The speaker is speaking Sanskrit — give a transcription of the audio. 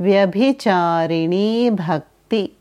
व्यभिचारिणी भक्ति।